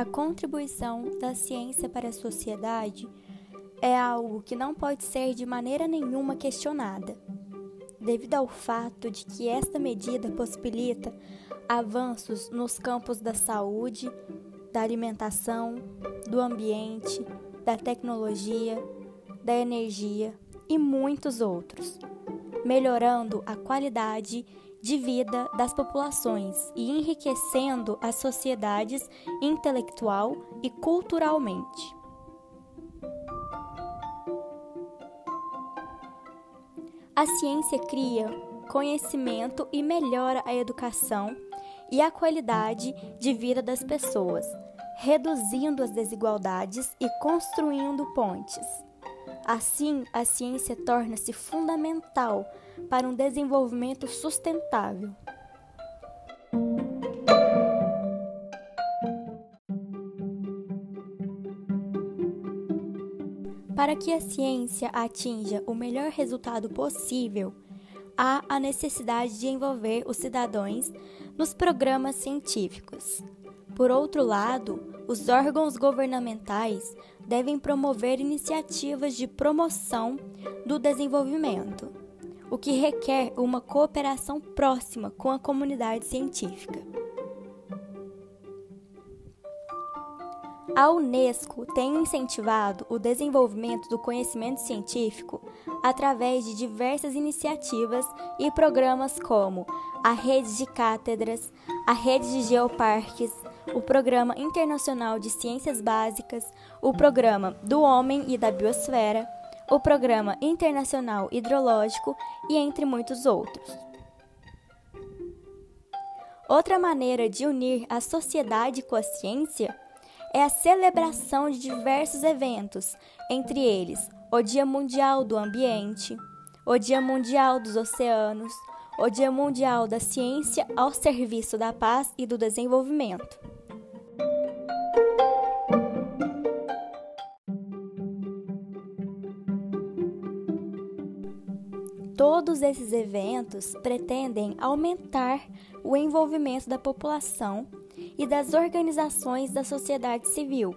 A contribuição da ciência para a sociedade é algo que não pode ser de maneira nenhuma questionada, devido ao fato de que esta medida possibilita avanços nos campos da saúde, da alimentação, do ambiente, da tecnologia, da energia e muitos outros, melhorando a qualidade de vida das populações e enriquecendo as sociedades intelectual e culturalmente. A ciência cria conhecimento e melhora a educação e a qualidade de vida das pessoas, reduzindo as desigualdades e construindo pontes. Assim, a ciência torna-se fundamental para um desenvolvimento sustentável. Para que a ciência atinja o melhor resultado possível, há a necessidade de envolver os cidadãos nos programas científicos. Por outro lado, os órgãos governamentais devem promover iniciativas de promoção do desenvolvimento, o que requer uma cooperação próxima com a comunidade científica. A Unesco tem incentivado o desenvolvimento do conhecimento científico através de diversas iniciativas e programas como a Rede de Cátedras, a Rede de Geoparques, o Programa Internacional de Ciências Básicas, o Programa do Homem e da Biosfera, o Programa Internacional Hidrológico e entre muitos outros. Outra maneira de unir a sociedade com a ciência é a celebração de diversos eventos, entre eles o Dia Mundial do Ambiente, o Dia Mundial dos Oceanos, o Dia Mundial da Ciência ao serviço da paz e do desenvolvimento. Todos esses eventos pretendem aumentar o envolvimento da população e das organizações da sociedade civil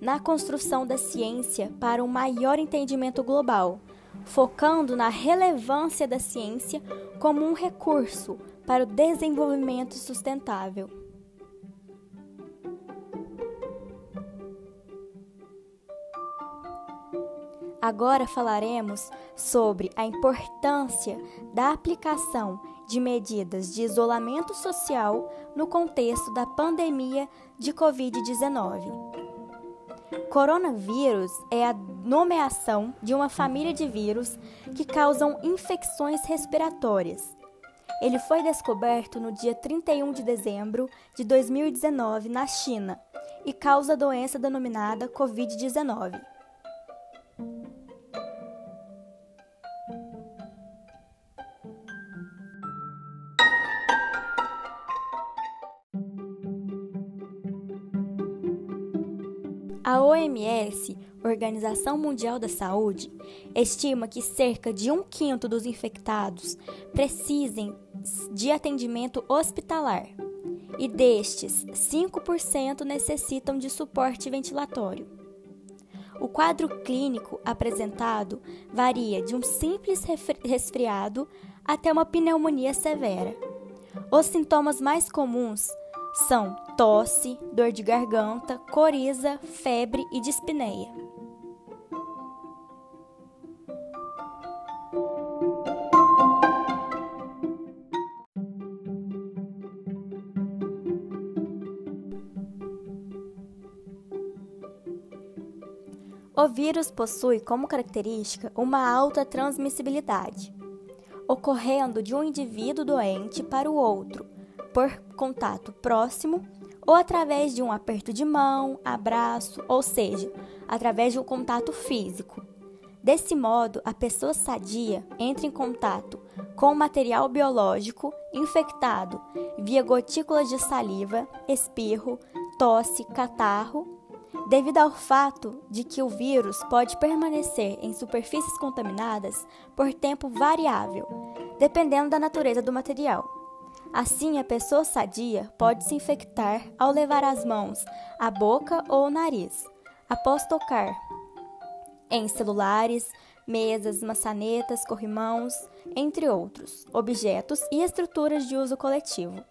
na construção da ciência para um maior entendimento global, focando na relevância da ciência como um recurso para o desenvolvimento sustentável. Agora falaremos sobre a importância da aplicação de medidas de isolamento social no contexto da pandemia de Covid-19. Coronavírus é a nomeação de uma família de vírus que causam infecções respiratórias. Ele foi descoberto no dia 31 de dezembro de 2019 na China e causa a doença denominada Covid-19. A OMS, Organização Mundial da Saúde, estima que cerca de um quinto dos infectados precisem de atendimento hospitalar e destes, 5% necessitam de suporte ventilatório. O quadro clínico apresentado varia de um simples resfriado até uma pneumonia severa. Os sintomas mais comuns são tosse, dor de garganta, coriza, febre e dispneia. O vírus possui como característica uma alta transmissibilidade, ocorrendo de um indivíduo doente para o outro, por contato próximo ou através de um aperto de mão, abraço, ou seja, através de um contato físico. Desse modo, a pessoa sadia entra em contato com o material biológico infectado via gotículas de saliva, espirro, tosse, catarro, devido ao fato de que o vírus pode permanecer em superfícies contaminadas por tempo variável, dependendo da natureza do material. Assim, a pessoa sadia pode se infectar ao levar as mãos à boca ou ao nariz, após tocar em celulares, mesas, maçanetas, corrimãos, entre outros objetos e estruturas de uso coletivo.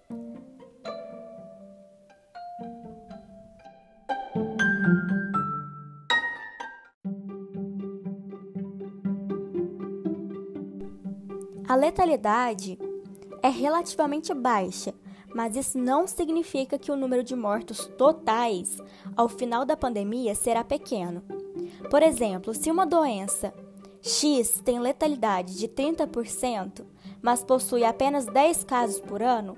A letalidade é relativamente baixa, mas isso não significa que o número de mortos totais ao final da pandemia será pequeno. Por exemplo, se uma doença X tem letalidade de 30%, mas possui apenas 10 casos por ano,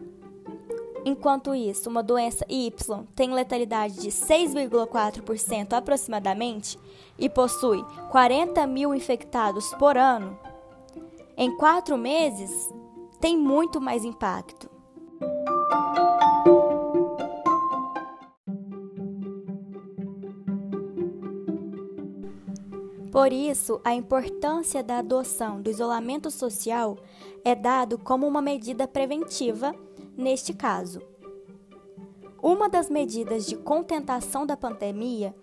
enquanto isso, uma doença Y tem letalidade de 6,4% aproximadamente e possui 40 mil infectados por ano, em quatro meses tem muito mais impacto. Por isso, a importância da adoção do isolamento social é dado como uma medida preventiva neste caso. Uma das medidas de contentação da pandemia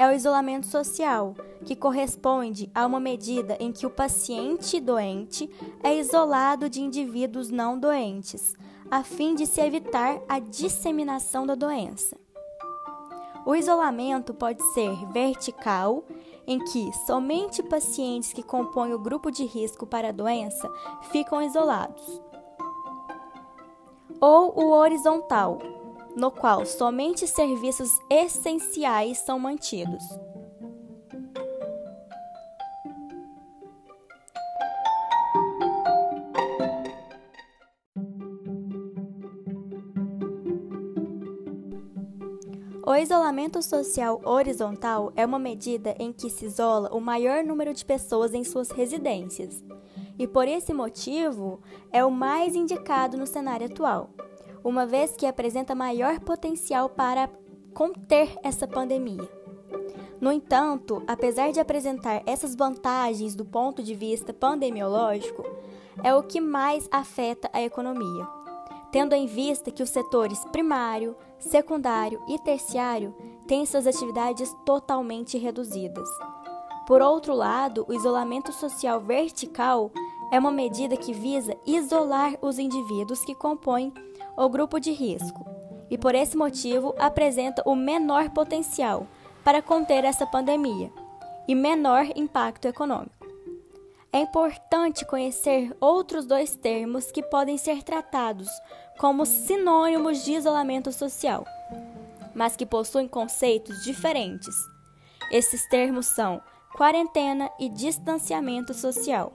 é o isolamento social, que corresponde a uma medida em que o paciente doente é isolado de indivíduos não doentes, a fim de se evitar a disseminação da doença. O isolamento pode ser vertical em que somente pacientes que compõem o grupo de risco para a doença ficam isolados, ou o horizontal, no qual somente serviços essenciais são mantidos. O isolamento social horizontal é uma medida em que se isola o maior número de pessoas em suas residências, e por esse motivo é o mais indicado no cenário atual, uma vez que apresenta maior potencial para conter essa pandemia. No entanto, apesar de apresentar essas vantagens do ponto de vista pandemiológico, é o que mais afeta a economia tendo em vista que os setores primário, secundário e terciário têm suas atividades totalmente reduzidas. Por outro lado, o isolamento social vertical é uma medida que visa isolar os indivíduos que compõem o grupo de risco e, por esse motivo, apresenta o menor potencial para conter essa pandemia e menor impacto econômico. É importante conhecer outros dois termos que podem ser tratados como sinônimos de isolamento social, mas que possuem conceitos diferentes. Esses termos são quarentena e distanciamento social.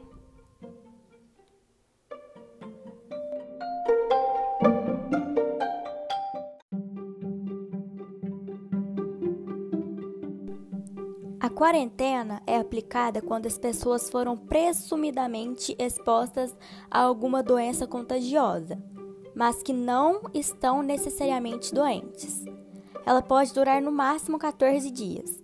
Quarentena é aplicada quando as pessoas foram presumidamente expostas a alguma doença contagiosa, mas que não estão necessariamente doentes. Ela pode durar no máximo 14 dias.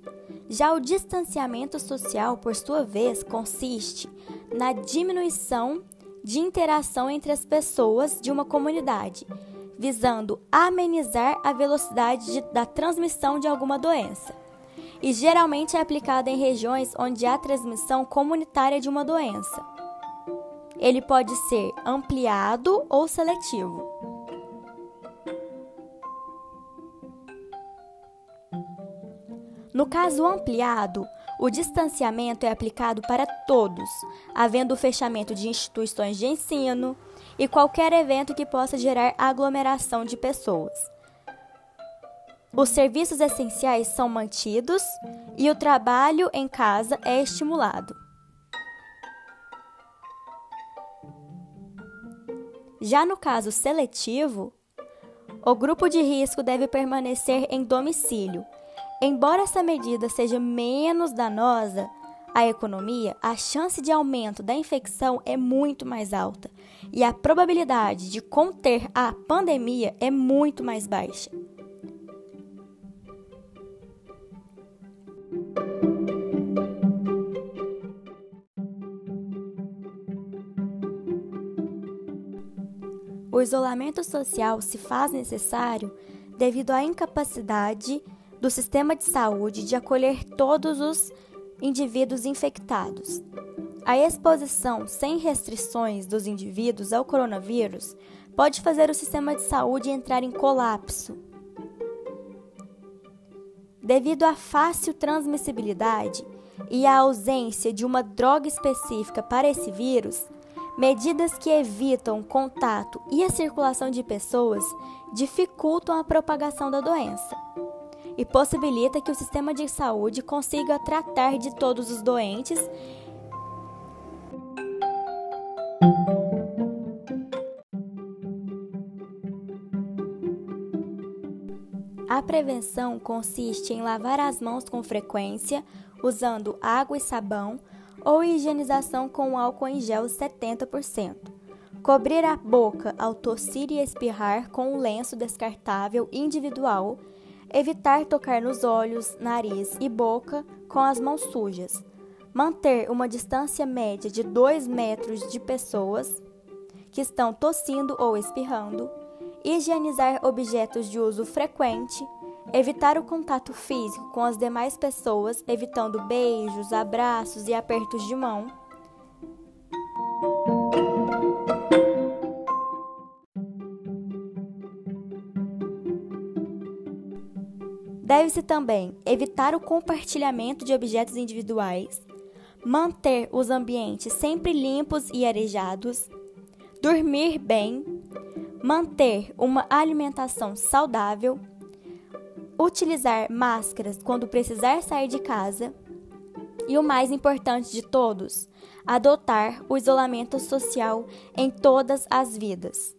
Já o distanciamento social, por sua vez, consiste na diminuição de interação entre as pessoas de uma comunidade, visando amenizar a velocidade de, da transmissão de alguma doença e geralmente é aplicado em regiões onde há transmissão comunitária de uma doença. Ele pode ser ampliado ou seletivo. No caso ampliado, o distanciamento é aplicado para todos, havendo o fechamento de instituições de ensino e qualquer evento que possa gerar aglomeração de pessoas. Os serviços essenciais são mantidos e o trabalho em casa é estimulado. Já no caso seletivo, o grupo de risco deve permanecer em domicílio. Embora essa medida seja menos danosa à economia, a chance de aumento da infecção é muito mais alta e a probabilidade de conter a pandemia é muito mais baixa. O isolamento social se faz necessário devido à incapacidade do sistema de saúde de acolher todos os indivíduos infectados. A exposição sem restrições dos indivíduos ao coronavírus pode fazer o sistema de saúde entrar em colapso. Devido à fácil transmissibilidade e à ausência de uma droga específica para esse vírus, medidas que evitam o contato e a circulação de pessoas dificultam a propagação da doença e possibilita que o sistema de saúde consiga tratar de todos os doentes. A prevenção consiste em lavar as mãos com frequência, usando água e sabão, ou higienização com álcool em gel 70%. Cobrir a boca ao tossir e espirrar com um lenço descartável individual. Evitar tocar nos olhos, nariz e boca com as mãos sujas. Manter uma distância média de 2 metros de pessoas que estão tossindo ou espirrando higienizar objetos de uso frequente, evitar o contato físico com as demais pessoas, evitando beijos, abraços e apertos de mão. Deve-se também evitar o compartilhamento de objetos individuais, manter os ambientes sempre limpos e arejados, dormir bem, manter uma alimentação saudável, utilizar máscaras quando precisar sair de casa e o mais importante de todos, adotar o isolamento social em todas as vidas.